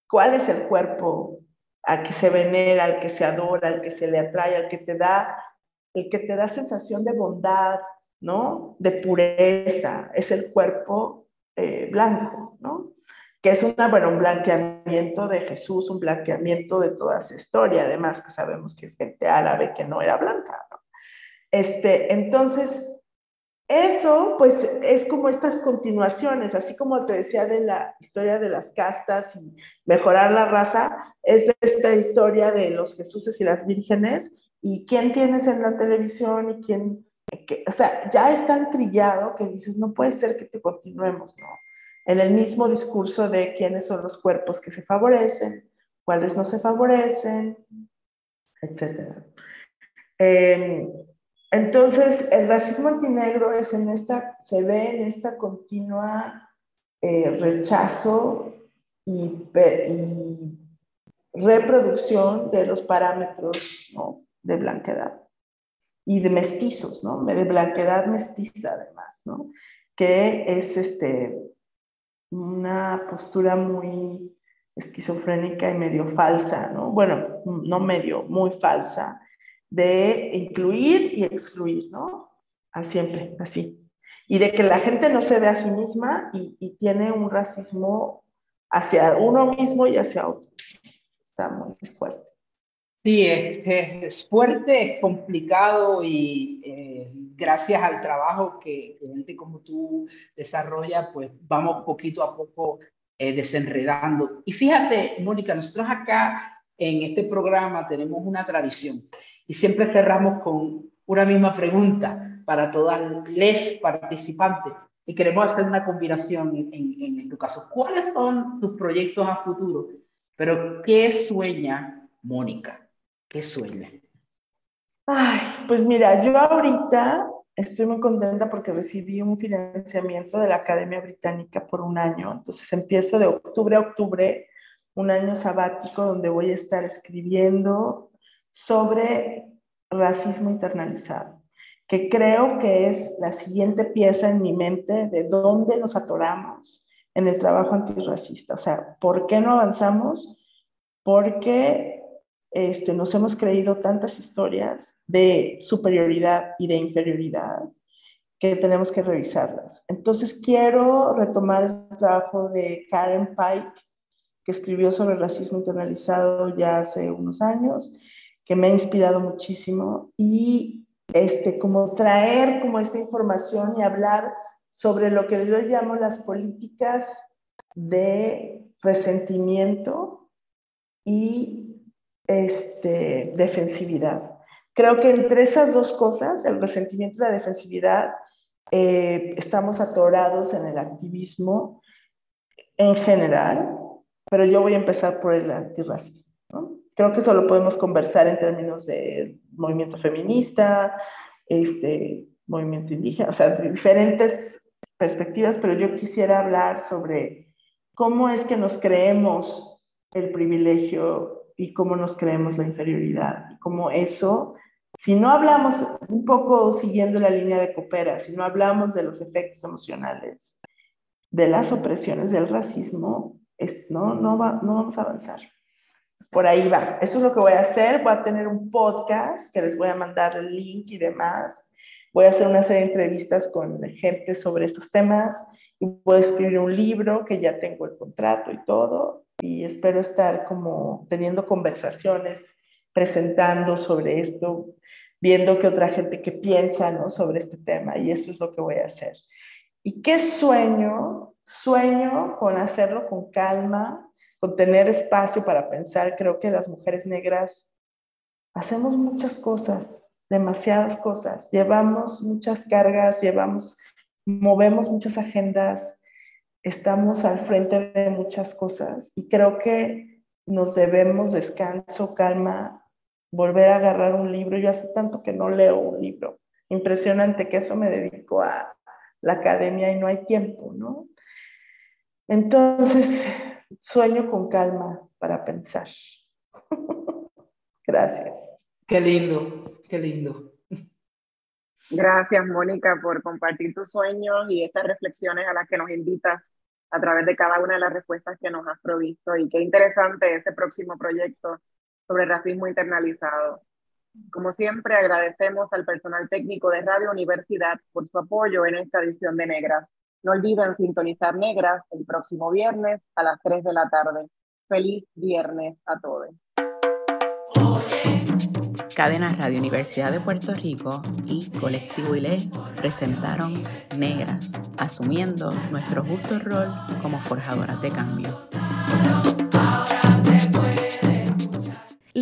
cuál es el cuerpo al que se venera, al que se adora, al que se le atrae, al que te da, el que te da sensación de bondad, ¿no? De pureza, es el cuerpo eh, blanco, ¿no? Que es una, bueno, un blanqueamiento de Jesús, un blanqueamiento de toda esa historia, además que sabemos que es gente árabe que no era blanca, ¿no? Este, entonces, eso, pues, es como estas continuaciones, así como te decía de la historia de las castas y mejorar la raza, es esta historia de los Jesuses y las vírgenes y quién tienes en la televisión y quién, o sea, ya es tan trillado que dices, no puede ser que te continuemos, ¿no? En el mismo discurso de quiénes son los cuerpos que se favorecen, cuáles no se favorecen, etc. Eh, entonces, el racismo antinegro es en esta, se ve en esta continua eh, rechazo y, reproducción de los parámetros de blanquedad y de mestizos, ¿no? De blanquedad mestiza además, ¿no? Que es este, una postura muy esquizofrénica y medio falsa, ¿no? Bueno, no medio, muy falsa, de incluir y excluir, ¿no? A siempre, así. Y de que la gente no se ve a sí misma y, tiene un racismo hacia uno mismo y hacia otro. está muy fuerte. Sí, es, fuerte, es complicado y eh, gracias al trabajo que, gente como tú desarrolla, pues vamos poquito a poco eh, desenredando. Y fíjate, Mónica, nosotros acá en este programa tenemos una tradición y siempre cerramos con una misma pregunta para todas las participantes y queremos hacer una combinación en, en, en tu caso. ¿Cuáles son tus proyectos a futuro? Pero ¿qué sueña Mónica? ¿Qué sueña? Ay, pues mira, yo ahorita estoy muy contenta porque recibí un financiamiento de la Academia Británica por un año. Entonces empiezo de octubre a octubre un año sabático donde voy a estar escribiendo sobre racismo internalizado, que creo que es la siguiente pieza en mi mente de dónde nos atoramos en el trabajo antirracista. O sea, ¿por qué no avanzamos? Porque este, nos hemos creído tantas historias de superioridad y de inferioridad que tenemos que revisarlas. Entonces quiero retomar el trabajo de Karen Pike, que escribió sobre racismo internalizado ya hace unos años, que me ha inspirado muchísimo y este, como traer como esta información y hablar sobre lo que yo llamo las políticas de resentimiento y este, defensividad. Creo que entre esas dos cosas, el resentimiento y la defensividad, eh, estamos atorados en el activismo en general, pero yo voy a empezar por el antirracismo. Creo que eso lo podemos conversar en términos de movimiento feminista, este, movimiento indígena, o sea, diferentes perspectivas, pero yo quisiera hablar sobre cómo es que nos creemos el privilegio y cómo nos creemos la inferioridad. Y cómo eso, si no hablamos un poco siguiendo la línea de Coopera, si no hablamos de los efectos emocionales, de las opresiones, del racismo, no, no, va, no vamos a avanzar. Por ahí va. Eso es lo que voy a hacer. Voy a tener un podcast que les voy a mandar el link y demás. Voy a hacer una serie de entrevistas con gente sobre estos temas y voy a escribir un libro que ya tengo el contrato y todo y espero estar como teniendo conversaciones, presentando sobre esto, viendo qué otra gente que piensa ¿no? sobre este tema y eso es lo que voy a hacer. ¿Y qué sueño? Sueño con hacerlo con calma, con tener espacio para pensar. Creo que las mujeres negras hacemos muchas cosas, demasiadas cosas. Llevamos muchas cargas, llevamos, movemos muchas agendas, estamos al frente de muchas cosas y creo que nos debemos descanso, calma, volver a agarrar un libro. Yo hace tanto que no leo un libro. Impresionante que eso me dedico a la academia y no hay tiempo, ¿no? Entonces, sueño con calma para pensar. Gracias. Qué lindo, qué lindo. Gracias, Mónica, por compartir tus sueños y estas reflexiones a las que nos invitas a través de cada una de las respuestas que nos has provisto. Y qué interesante ese próximo proyecto sobre racismo internalizado. Como siempre, agradecemos al personal técnico de Radio Universidad por su apoyo en esta edición de Negras. No olviden sintonizar Negras el próximo viernes a las 3 de la tarde. Feliz viernes a todos. Cadena Radio Universidad de Puerto Rico y Colectivo ILE presentaron Negras, asumiendo nuestro justo rol como forjadoras de cambio.